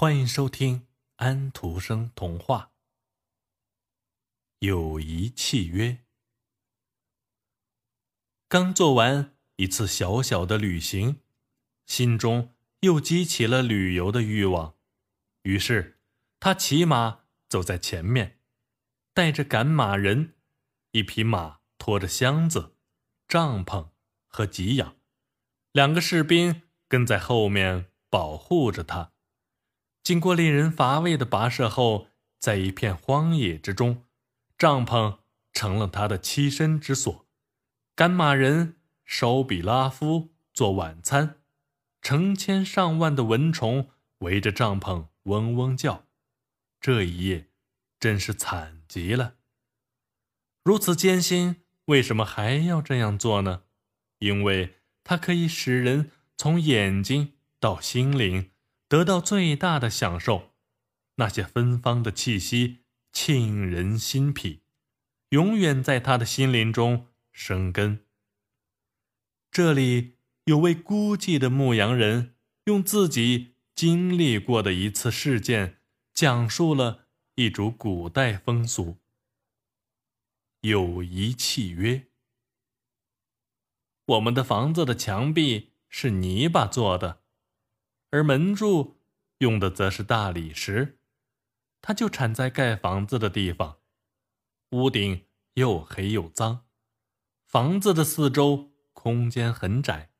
欢迎收听安徒生童话《友谊契约》。刚做完一次小小的旅行，心中又激起了旅游的欲望，于是他骑马走在前面，带着赶马人，一匹马拖着箱子、帐篷和给养，两个士兵跟在后面保护着他。经过令人乏味的跋涉后，在一片荒野之中，帐篷成了他的栖身之所。赶马人手比拉夫做晚餐，成千上万的蚊虫围着帐篷嗡嗡叫。这一夜真是惨极了。如此艰辛，为什么还要这样做呢？因为它可以使人从眼睛到心灵。得到最大的享受，那些芬芳的气息沁人心脾，永远在他的心灵中生根。这里有位孤寂的牧羊人，用自己经历过的一次事件，讲述了一组古代风俗——友谊契约。我们的房子的墙壁是泥巴做的。而门柱用的则是大理石，它就产在盖房子的地方。屋顶又黑又脏，房子的四周空间很窄，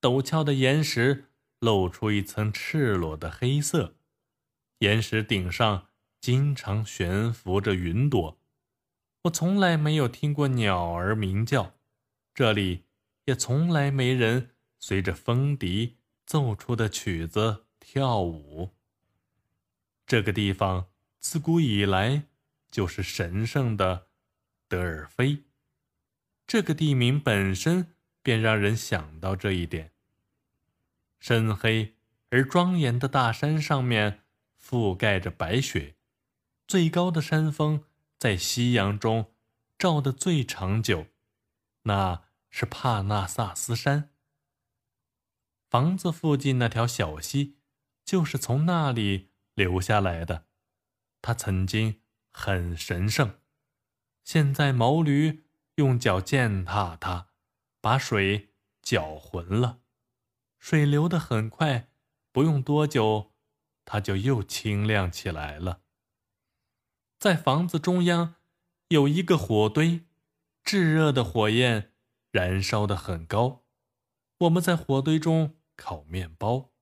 陡峭的岩石露出一层赤裸的黑色。岩石顶上经常悬浮着云朵，我从来没有听过鸟儿鸣叫，这里也从来没人随着风笛。奏出的曲子跳舞。这个地方自古以来就是神圣的德尔菲。这个地名本身便让人想到这一点。深黑而庄严的大山上面覆盖着白雪，最高的山峰在夕阳中照得最长久，那是帕纳萨斯山。房子附近那条小溪，就是从那里流下来的。它曾经很神圣，现在毛驴用脚践踏它，把水搅浑了。水流得很快，不用多久，它就又清亮起来了。在房子中央有一个火堆，炙热的火焰燃烧得很高。我们在火堆中。烤面包，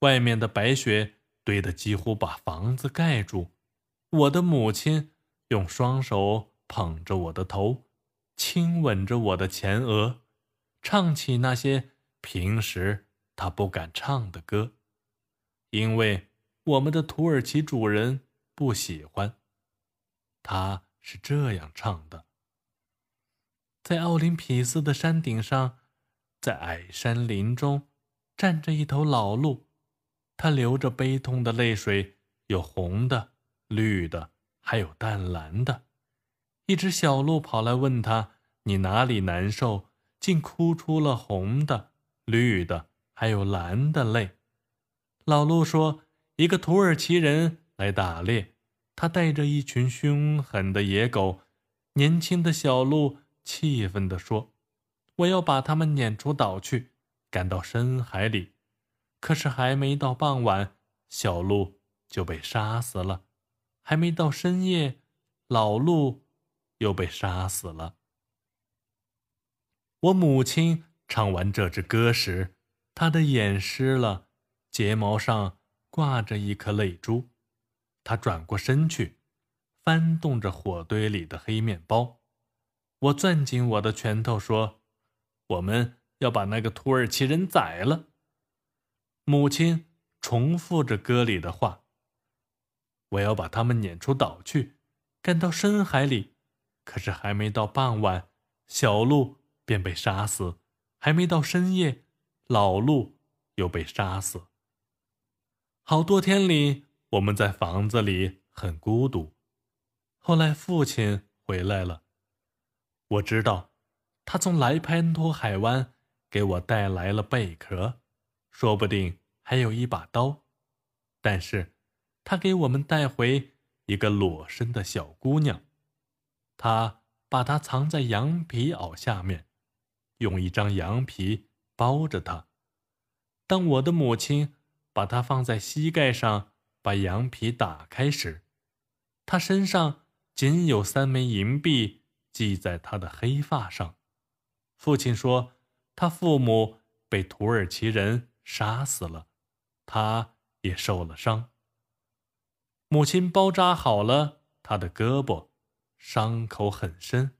外面的白雪堆得几乎把房子盖住。我的母亲用双手捧着我的头，亲吻着我的前额，唱起那些平时她不敢唱的歌，因为我们的土耳其主人不喜欢。他是这样唱的：在奥林匹斯的山顶上，在矮山林中。站着一头老鹿，它流着悲痛的泪水，有红的、绿的，还有淡蓝的。一只小鹿跑来问他：“你哪里难受？竟哭出了红的、绿的，还有蓝的泪？”老鹿说：“一个土耳其人来打猎，他带着一群凶狠的野狗。”年轻的小鹿气愤地说：“我要把他们撵出岛去。”赶到深海里，可是还没到傍晚，小鹿就被杀死了；还没到深夜，老鹿又被杀死了。我母亲唱完这支歌时，她的眼湿了，睫毛上挂着一颗泪珠。她转过身去，翻动着火堆里的黑面包。我攥紧我的拳头说：“我们。”要把那个土耳其人宰了。母亲重复着歌里的话：“我要把他们撵出岛去，赶到深海里。”可是还没到傍晚，小鹿便被杀死；还没到深夜，老鹿又被杀死。好多天里，我们在房子里很孤独。后来父亲回来了，我知道，他从莱潘托海湾。给我带来了贝壳，说不定还有一把刀。但是，他给我们带回一个裸身的小姑娘，他把她藏在羊皮袄下面，用一张羊皮包着她。当我的母亲把她放在膝盖上，把羊皮打开时，她身上仅有三枚银币系在她的黑发上。父亲说，他父母被土耳其人杀死了，他也受了伤。母亲包扎好了他的胳膊，伤口很深，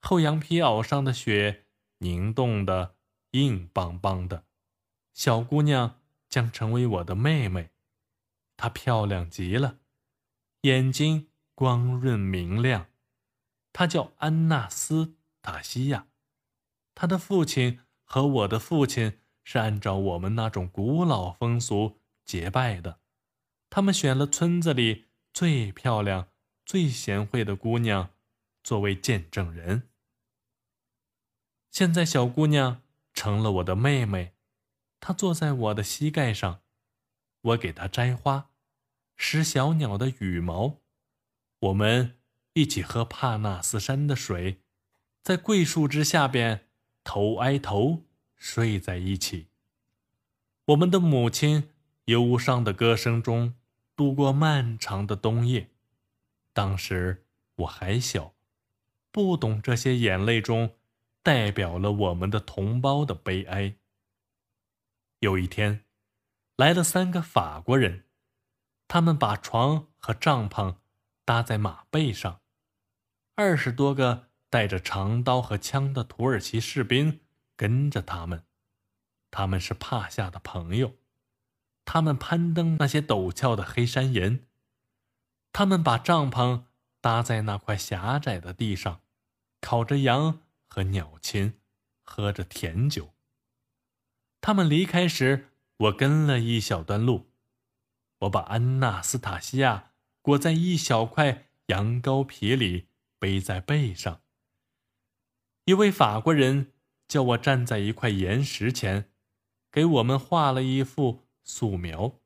厚羊皮袄上的血凝冻的硬邦邦的。小姑娘将成为我的妹妹，她漂亮极了，眼睛光润明亮。她叫安娜斯塔西亚。他的父亲和我的父亲是按照我们那种古老风俗结拜的，他们选了村子里最漂亮、最贤惠的姑娘作为见证人。现在小姑娘成了我的妹妹。她坐在我的膝盖上，我给她摘花，拾小鸟的羽毛，我们一起喝帕纳斯山的水，在桂树枝下边头挨头睡在一起。我们的母亲忧伤的歌声中度过漫长的冬夜。当时我还小，不懂这些眼泪中代表了我们的同胞的悲哀。有一天，来了三个法国人，他们把床和帐篷搭在马背上，二十多个带着长刀和枪的土耳其士兵跟着他们。他们是帕夏的朋友，他们攀登那些陡峭的黑山岩，他们把帐篷搭在那块狭窄的地上，烤着羊和鸟禽，喝着甜酒。他们离开时，我跟了一小段路。我把安娜斯塔西亚裹在一小块羊羔皮里，背在背上。一位法国人叫我站在一块岩石前，给我们画了一幅素描。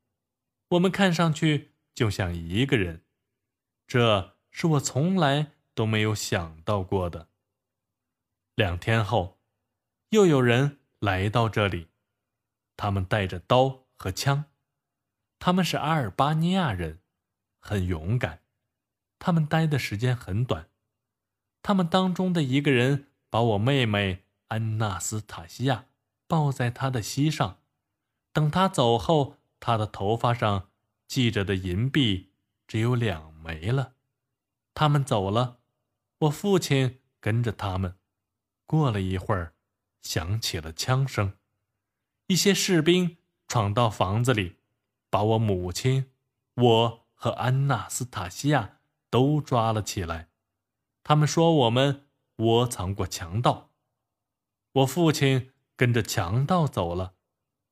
我们看上去就像一个人，这是我从来都没有想到过的。两天后，又有人来到这里。他们带着刀和枪，他们是阿尔巴尼亚人，很勇敢。他们待的时间很短。他们当中的一个人把我妹妹安娜斯塔西亚抱在他的膝上。等他走后，他的头发上系着的银币只有两枚了。他们走了，我父亲跟着他们。过了一会儿，响起了枪声。一些士兵闯到房子里，把我母亲、我和安娜斯塔西亚都抓了起来。他们说我们窝藏过强盗，我父亲跟着强盗走了，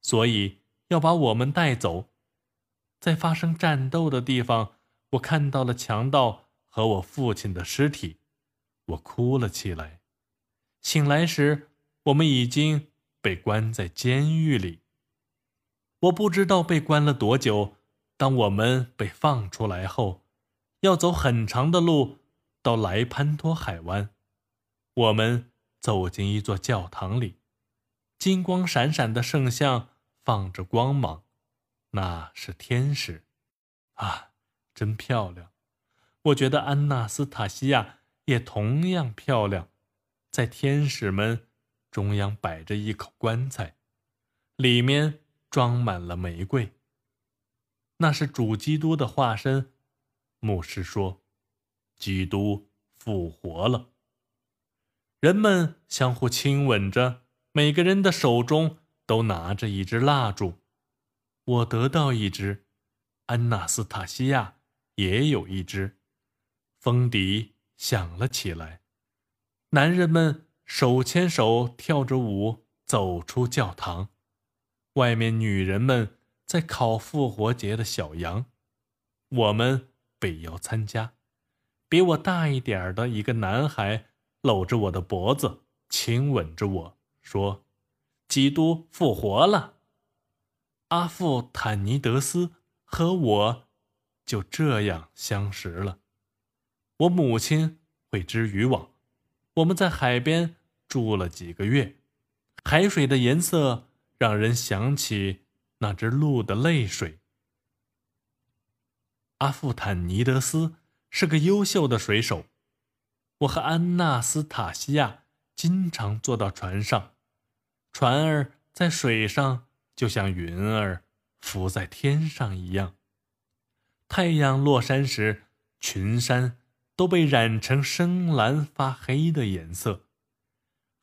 所以要把我们带走。在发生战斗的地方，我看到了强盗和我父亲的尸体，我哭了起来。醒来时，我们已经。被关在监狱里，我不知道被关了多久。当我们被放出来后，要走很长的路到莱潘托海湾。我们走进一座教堂里，金光闪闪的圣像放着光芒，那是天使，啊，真漂亮！我觉得安娜斯塔西亚也同样漂亮，在天使们。中央摆着一口棺材，里面装满了玫瑰。那是主基督的化身。牧师说：“基督复活了。”人们相互亲吻着，每个人的手中都拿着一支蜡烛。我得到一支，安娜斯塔西亚也有一支。风笛响了起来，男人们。手牵手跳着舞走出教堂，外面女人们在烤复活节的小羊，我们被邀参加。比我大一点的一个男孩搂着我的脖子，亲吻着我说：“基督复活了。”阿富坦尼德斯和我就这样相识了。我母亲会织渔网，我们在海边住了几个月。海水的颜色让人想起那只鹿的泪水。阿富坦尼德斯是个优秀的水手，我和安娜斯塔西亚经常坐到船上，船儿在水上就像云儿浮在天上一样。太阳落山时，群山都被染成深蓝发黑的颜色，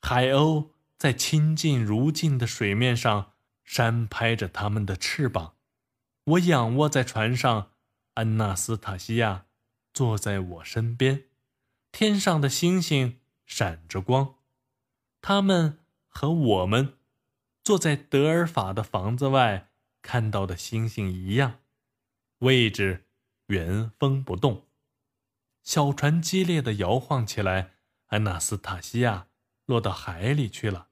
海鸥在清净如镜的水面上扇拍着它们的翅膀。我仰卧在船上。安娜斯塔西亚坐在我身边，天上的星星闪着光，他们和我们坐在德尔法的房子外看到的星星一样，位置原封不动。小船激烈的摇晃起来，安娜斯塔西亚落到海里去了。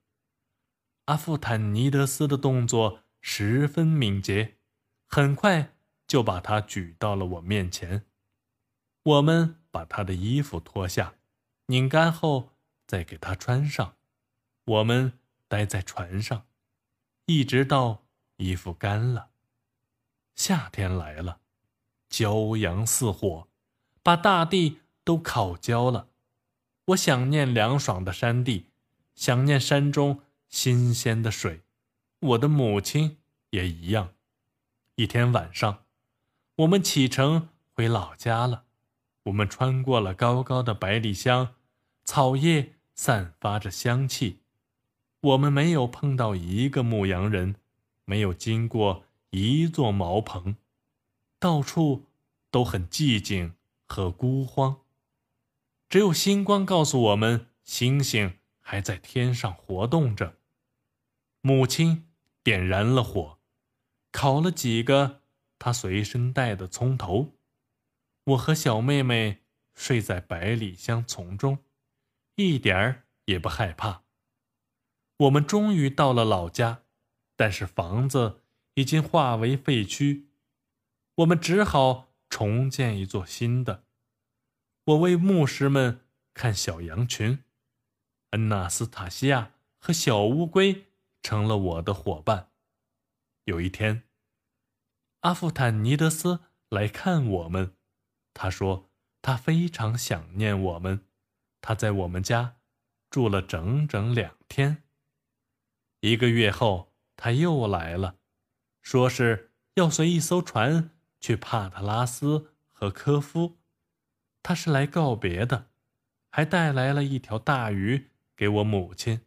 阿富坦尼德斯的动作十分敏捷，很快。就把他举到了我面前，我们把他的衣服脱下，拧干后再给他穿上。我们待在船上，一直到衣服干了。夏天来了，骄阳似火，把大地都烤焦了。我想念凉爽的山地，想念山中新鲜的水。我的母亲也一样。一天晚上。我们启程回老家了。我们穿过了高高的百里香，草叶散发着香气。我们没有碰到一个牧羊人，没有经过一座茅棚，到处都很寂静和孤荒。只有星光告诉我们，星星还在天上活动着。母亲点燃了火，烤了几个。她随身带的葱头，我和小妹妹睡在百里香丛中，一点儿也不害怕。我们终于到了老家，但是房子已经化为废墟，我们只好重建一座新的。我为牧师们看小羊群，恩纳斯塔西亚和小乌龟成了我的伙伴。有一天。阿富坦尼德斯来看我们，他说他非常想念我们，他在我们家住了整整两天。一个月后，他又来了，说是要随一艘船去帕特拉斯和科夫，他是来告别的，还带来了一条大鱼给我母亲。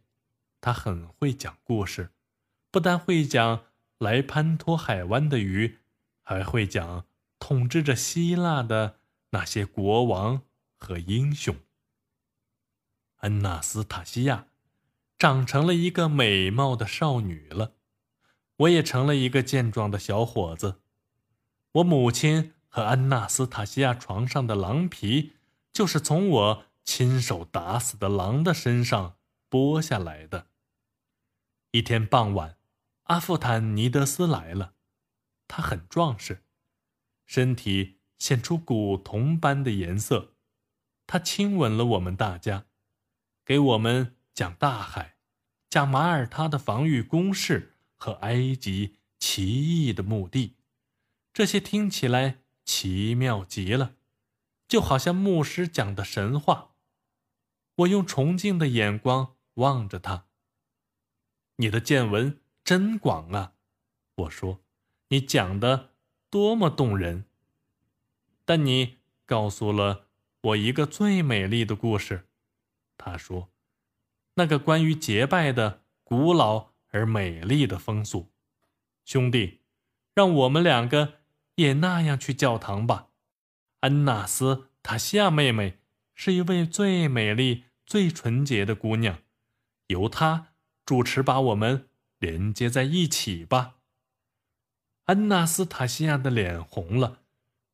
他很会讲故事，不但会讲来潘托海湾的鱼。还会讲统治着希腊的那些国王和英雄。安娜斯塔西亚长成了一个美貌的少女了，我也成了一个健壮的小伙子。我母亲和安娜斯塔西亚床上的狼皮，就是从我亲手打死的狼的身上剥下来的。一天傍晚，阿富坦尼德斯来了。他很壮实，身体现出古铜般的颜色。他亲吻了我们大家，给我们讲大海，讲马耳他的防御工事和埃及奇异的墓地。这些听起来奇妙极了，就好像牧师讲的神话。我用崇敬的眼光望着他。你的见闻真广啊，我说。你讲的多么动人！但你告诉了我一个最美丽的故事。他说：“那个关于结拜的古老而美丽的风俗。”兄弟，让我们两个也那样去教堂吧。安娜斯塔西亚妹妹是一位最美丽、最纯洁的姑娘，由她主持把我们连接在一起吧。安娜斯塔西亚的脸红了，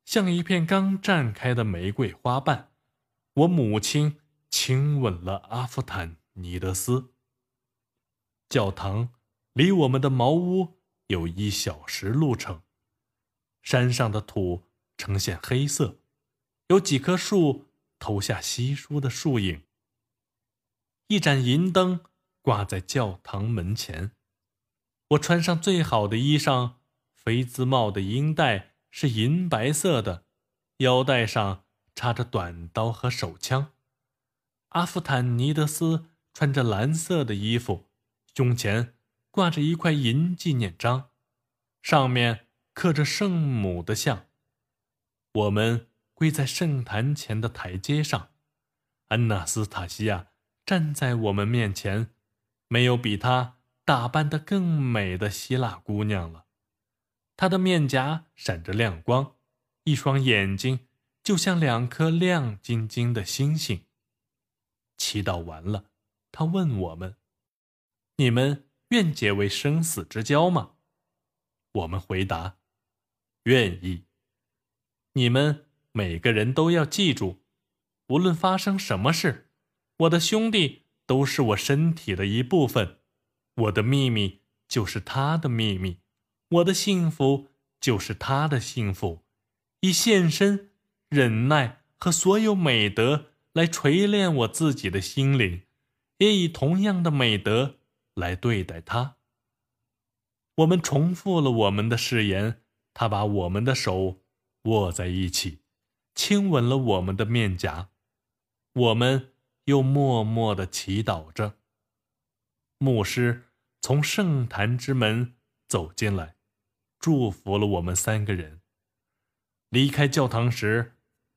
像一片刚绽开的玫瑰花瓣。我母亲亲吻了阿夫坦尼德斯。教堂离我们的茅屋有一小时路程。山上的土呈现黑色，有几棵树投下稀疏的树影。一盏银灯挂在教堂门前。我穿上最好的衣裳，菲兹帽的缨带是银白色的，腰带上插着短刀和手枪。阿夫坦尼德斯穿着蓝色的衣服，胸前挂着一块银纪念章，上面刻着圣母的像。我们跪在圣坛前的台阶上，安娜斯塔西亚站在我们面前，没有比她。打扮得更美的希腊姑娘了，他的面颊闪着亮光，一双眼睛就像两颗亮晶晶的星星。祈祷完了，他问我们：“你们愿结为生死之交吗？”我们回答：“愿意。”你们每个人都要记住，无论发生什么事，我的兄弟都是我身体的一部分。我的秘密就是他的秘密，我的幸福就是他的幸福。以献身、忍耐和所有美德来锤炼我自己的心灵，也以同样的美德来对待他。我们重复了我们的誓言。他把我们的手握在一起，亲吻了我们的面颊。我们又默默地祈祷着。牧师从圣坛之门走进来，祝福了我们三个人。离开教堂时，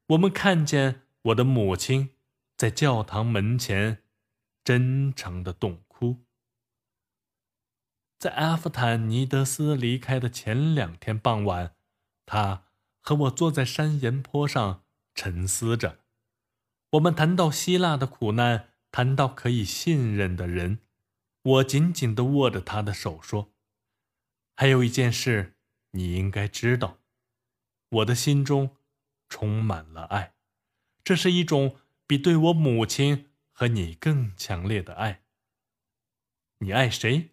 我们看见我的母亲在教堂门前真诚的痛哭。在阿夫坦尼德斯离开的前两天傍晚，他和我坐在山岩坡上沉思着。我们谈到希腊的苦难，谈到可以信任的人。我紧紧地握着他的手，说：“还有一件事，你应该知道，我的心中充满了爱，这是一种比对我母亲和你更强烈的爱。你爱谁？”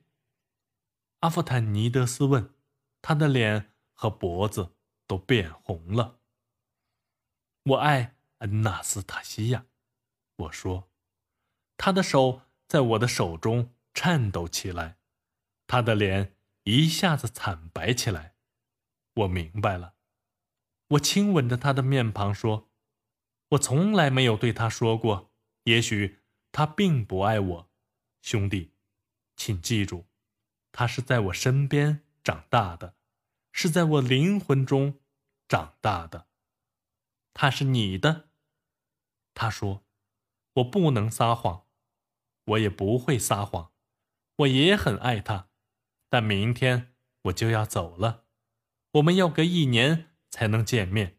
阿夫坦尼德斯问，他的脸和脖子都变红了。“我爱恩纳斯塔西亚。”我说，他的手在我的手中。颤抖起来，他的脸一下子惨白起来。我明白了，我亲吻着他的面庞说：“我从来没有对他说过，也许他并不爱我，兄弟，请记住，他是在我身边长大的，是在我灵魂中长大的。他是你的。”他说：“我不能撒谎，我也不会撒谎。”我也很爱他，但明天我就要走了，我们要隔一年才能见面。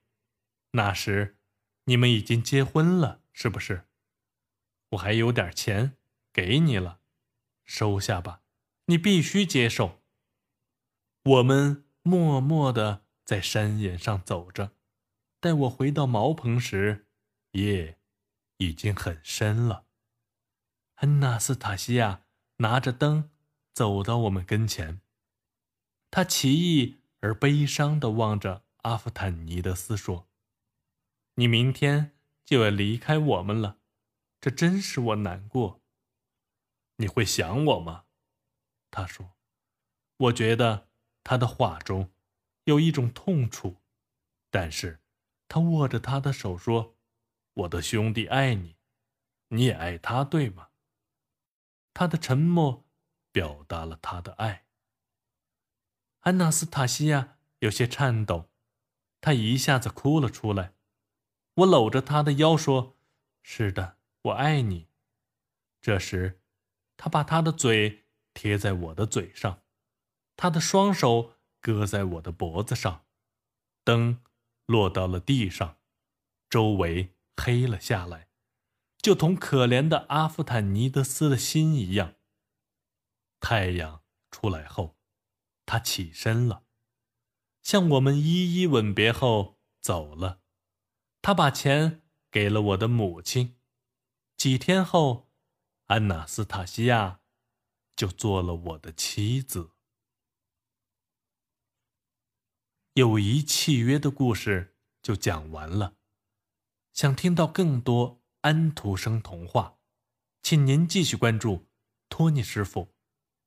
那时，你们已经结婚了，是不是？我还有点钱给你了，收下吧，你必须接受。我们默默地在山岩上走着，待我回到茅棚时，夜已经很深了。安娜斯塔西亚。拿着灯，走到我们跟前。他奇异而悲伤地望着阿夫坦尼德斯说：“你明天就要离开我们了，这真使我难过。你会想我吗？”他说。我觉得他的话中有一种痛楚，但是他握着他的手说：“我的兄弟爱你，你也爱他，对吗？”他的沉默表达了他的爱。安娜斯塔西亚有些颤抖，她一下子哭了出来。我搂着她的腰说：“是的，我爱你。”这时，他把他的嘴贴在我的嘴上，他的双手搁在我的脖子上。灯落到了地上，周围黑了下来。就同可怜的阿夫坦尼德斯的心一样。太阳出来后，他起身了，向我们一一吻别后走了。他把钱给了我的母亲。几天后，安娜斯塔西亚就做了我的妻子。友谊契约的故事就讲完了。想听到更多安徒生童话，请您继续关注托尼师傅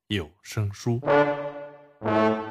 有声书。Thank you.